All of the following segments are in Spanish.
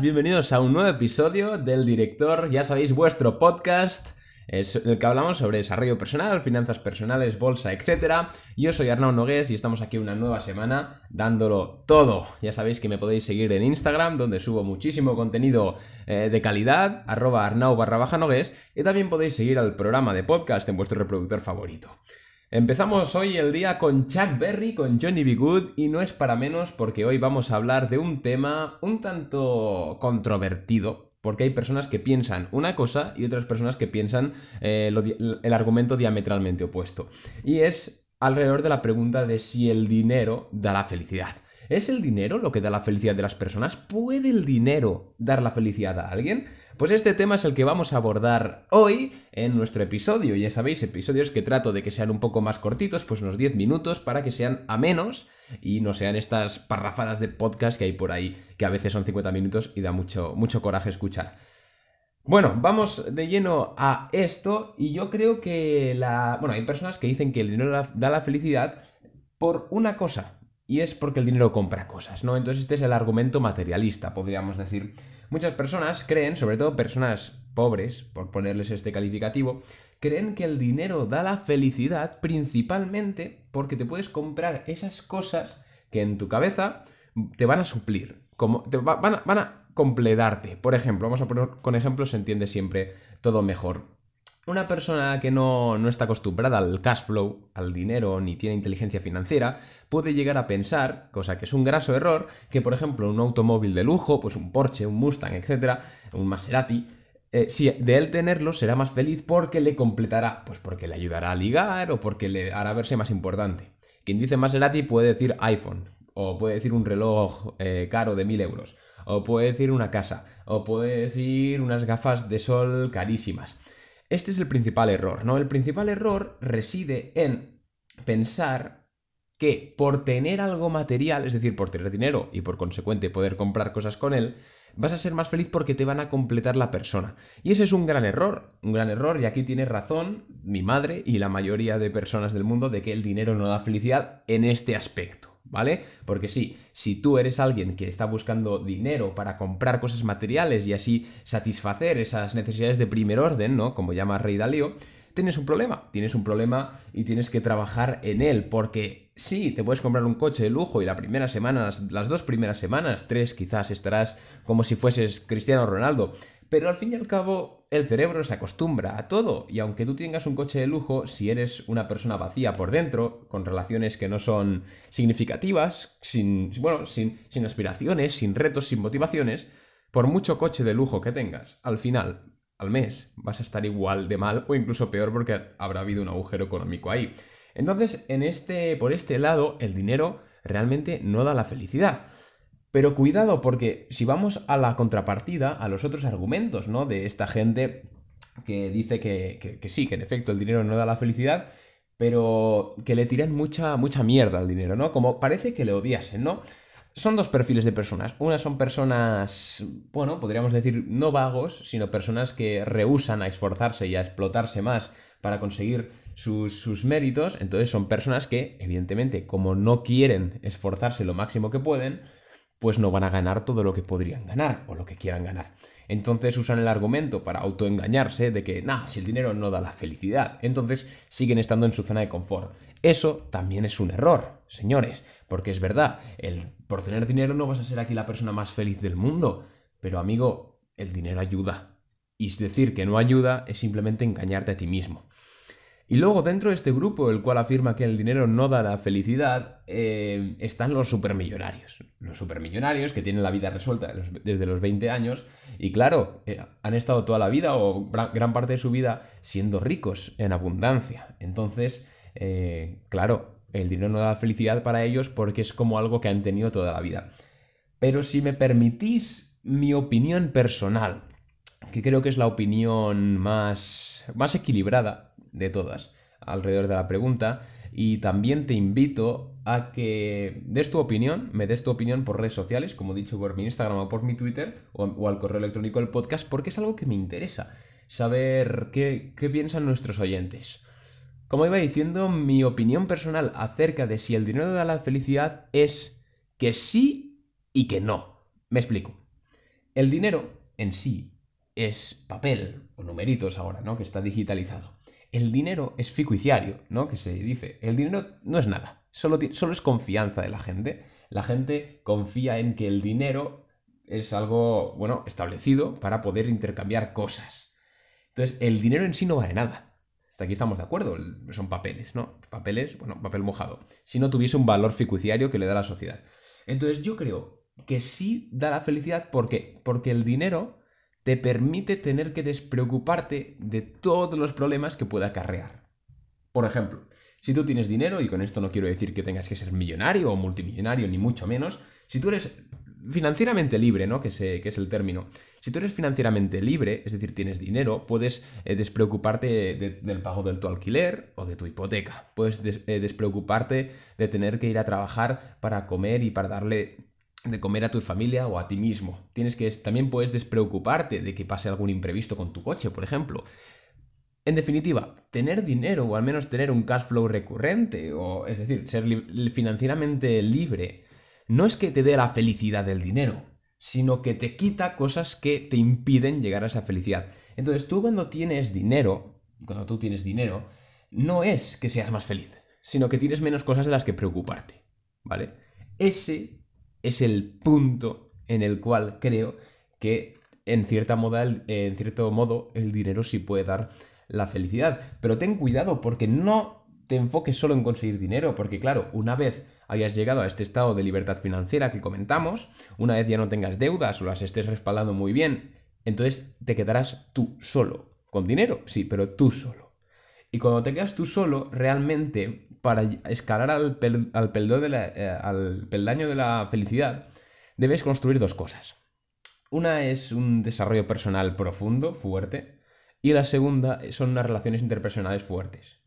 bienvenidos a un nuevo episodio del director, ya sabéis, vuestro podcast es el que hablamos sobre desarrollo personal, finanzas personales, bolsa, etc. Yo soy Arnaud Nogués y estamos aquí una nueva semana dándolo todo. Ya sabéis que me podéis seguir en Instagram, donde subo muchísimo contenido eh, de calidad, arroba arnau barra baja nogués, y también podéis seguir al programa de podcast en vuestro reproductor favorito. Empezamos hoy el día con Chuck Berry, con Johnny B. Good, y no es para menos porque hoy vamos a hablar de un tema un tanto controvertido, porque hay personas que piensan una cosa y otras personas que piensan eh, el argumento diametralmente opuesto. Y es alrededor de la pregunta de si el dinero da la felicidad. ¿Es el dinero lo que da la felicidad de las personas? ¿Puede el dinero dar la felicidad a alguien? Pues este tema es el que vamos a abordar hoy en nuestro episodio. Ya sabéis, episodios que trato de que sean un poco más cortitos, pues unos 10 minutos para que sean a menos y no sean estas parrafadas de podcast que hay por ahí, que a veces son 50 minutos y da mucho, mucho coraje escuchar. Bueno, vamos de lleno a esto y yo creo que la... Bueno, hay personas que dicen que el dinero da la felicidad por una cosa, y es porque el dinero compra cosas, ¿no? Entonces este es el argumento materialista, podríamos decir. Muchas personas creen, sobre todo personas pobres, por ponerles este calificativo, creen que el dinero da la felicidad principalmente porque te puedes comprar esas cosas que en tu cabeza te van a suplir, como te van, a, van a completarte. Por ejemplo, vamos a poner con ejemplos, se entiende siempre todo mejor. Una persona que no, está acostumbrada al cash flow, al dinero, ni tiene inteligencia financiera, puede llegar a pensar, cosa que es un graso error, que por ejemplo un automóvil de lujo, pues un Porsche, un Mustang, etcétera, un Maserati, eh, si de él tenerlo será más feliz porque le completará, pues porque le ayudará a ligar o porque le hará verse más importante. Quien dice Maserati puede decir iPhone, o puede decir un reloj eh, caro de mil euros, o puede decir una casa, o puede decir unas gafas de sol carísimas. Este es el principal error, ¿no? El principal error reside en pensar que por tener algo material, es decir, por tener dinero y por consecuente poder comprar cosas con él, vas a ser más feliz porque te van a completar la persona. Y ese es un gran error, un gran error, y aquí tiene razón mi madre y la mayoría de personas del mundo de que el dinero no da felicidad en este aspecto. ¿vale? Porque sí, si tú eres alguien que está buscando dinero para comprar cosas materiales y así satisfacer esas necesidades de primer orden, ¿no? Como llama Rey Dalío, tienes un problema, tienes un problema y tienes que trabajar en él, porque sí, te puedes comprar un coche de lujo y la primera semana, las dos primeras semanas, tres quizás estarás como si fueses Cristiano Ronaldo, pero al fin y al cabo, el cerebro se acostumbra a todo, y aunque tú tengas un coche de lujo, si eres una persona vacía por dentro, con relaciones que no son significativas, sin, bueno, sin, sin aspiraciones, sin retos, sin motivaciones, por mucho coche de lujo que tengas, al final, al mes, vas a estar igual de mal o incluso peor porque habrá habido un agujero económico ahí. Entonces, en este, por este lado, el dinero realmente no da la felicidad. Pero cuidado, porque si vamos a la contrapartida, a los otros argumentos, ¿no? De esta gente que dice que, sí, que en efecto el dinero no da la felicidad, pero que le tiran mucha, mucha mierda al dinero, ¿no? Como parece que le odiasen, ¿no? Son dos perfiles de personas. Una son personas, bueno, podríamos decir no vagos, sino personas que rehusan a esforzarse y a explotarse más para conseguir sus, sus, méritos. Entonces son personas que, evidentemente, como no quieren esforzarse lo máximo que pueden, pues no van a ganar todo lo que podrían ganar o lo que quieran ganar. Entonces usan el argumento para autoengañarse de que, nah, si el dinero no da la felicidad, entonces siguen estando en su zona de confort. Eso también es un error, señores, porque es verdad, el, por tener dinero no vas a ser aquí la persona más feliz del mundo, pero amigo, el dinero ayuda. Y decir que no ayuda es simplemente engañarte a ti mismo. Y luego dentro de este grupo, el cual afirma que el dinero no da la felicidad, eh, están los supermillonarios. Los supermillonarios que tienen la vida resuelta desde los 20 años y claro, eh, han estado toda la vida o gran parte de su vida siendo ricos en abundancia. Entonces, eh, claro, el dinero no da felicidad para ellos porque es como algo que han tenido toda la vida. Pero si me permitís mi opinión personal, que creo que es la opinión más, más equilibrada de todas alrededor de la pregunta y también te invito a que des tu opinión, me des tu opinión por redes sociales, como he dicho por mi Instagram o por mi Twitter o, al correo electrónico del podcast, porque es algo que me interesa, saber qué, qué piensan nuestros oyentes. Como iba diciendo, mi opinión personal acerca de si el dinero da la felicidad es que sí y que no. Me explico. El dinero en sí es papel o numeritos ahora, ¿no? Que está digitalizado. El dinero es fiduciario, ¿no? Que se dice. El dinero no es nada, solo, solo es confianza de la gente. La gente confía en que el dinero es algo, bueno, establecido para poder intercambiar cosas. Entonces, el dinero en sí no vale nada. Hasta aquí estamos de acuerdo, son papeles, ¿no? Papeles, bueno, papel mojado. Si no tuviese un valor fiduciario que le da la sociedad. Entonces, yo creo que sí da la felicidad, ¿por qué? Porque el dinero te permite tener que despreocuparte de todos los problemas que pueda acarrear. Por ejemplo, si tú tienes dinero, y con esto no quiero decir que tengas que ser millonario o multimillonario, ni mucho menos, si tú eres financieramente libre, ¿no? Que, que, es el término. Si tú eres financieramente libre, es decir, tienes dinero, puedes eh, despreocuparte del pago de tu alquiler o de tu hipoteca. Puedes eh, despreocuparte de tener que ir a trabajar para comer y para darle de comer a tu familia o a ti mismo. Tienes que también puedes despreocuparte de que pase algún imprevisto con tu coche, por ejemplo. En definitiva, tener dinero o al menos tener un cash flow recurrente o es decir, ser financieramente libre no es que te dé la felicidad del dinero, sino que te quita cosas que te impiden llegar a esa felicidad. Entonces, tú cuando tienes dinero, cuando tú tienes dinero, no es que seas más feliz, sino que tienes menos cosas de las que preocuparte, ¿vale? Ese es el punto en el cual creo que en, cierta en cierto modo el dinero sí puede dar la felicidad. Pero ten cuidado porque no te enfoques solo en conseguir dinero, porque claro, una vez hayas llegado a este estado de libertad financiera que comentamos, una vez ya no tengas deudas o las estés respaldando muy bien, entonces te quedarás tú solo. Con dinero, sí, pero tú solo. Y cuando te quedas tú solo, realmente para escalar al, eh, al peldaño de la felicidad, debes construir dos cosas. Una es un desarrollo personal profundo, fuerte, y la segunda son unas relaciones interpersonales fuertes.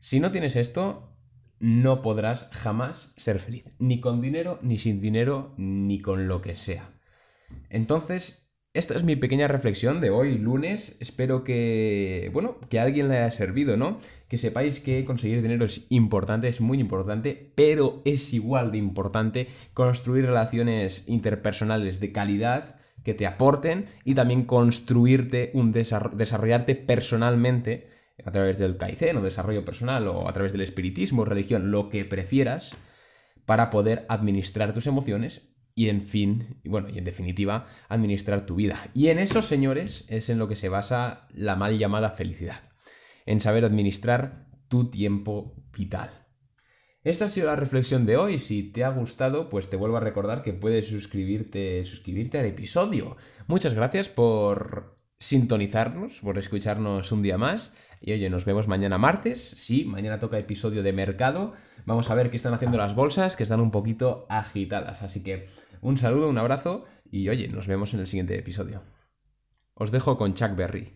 Si no tienes esto, no podrás jamás ser feliz, ni con dinero, ni sin dinero, ni con lo que sea. Entonces, esta es mi pequeña reflexión de hoy, lunes. Espero que, bueno, que a alguien le haya servido, ¿no? Que sepáis que conseguir dinero es importante, es muy importante, pero es igual de importante construir relaciones interpersonales de calidad que te aporten y también construirte un desarrollarte personalmente a través del kaizen o desarrollo personal o a través del espiritismo, religión, lo que prefieras para poder administrar tus emociones y en fin, bueno, y en definitiva, administrar tu vida. Y en eso, señores, es en lo que se basa la mal llamada felicidad, en saber administrar tu tiempo vital. Esta ha sido la reflexión de hoy. Si te ha gustado, pues te vuelvo a recordar que puedes suscribirte, suscribirte al episodio. Muchas gracias por sintonizarnos, por escucharnos un día más. Y oye, nos vemos mañana martes. Sí, mañana toca episodio de mercado. Vamos a ver qué están haciendo las bolsas, que están un poquito agitadas. Así que un saludo, un abrazo y oye, nos vemos en el siguiente episodio. Os dejo con Chuck Berry.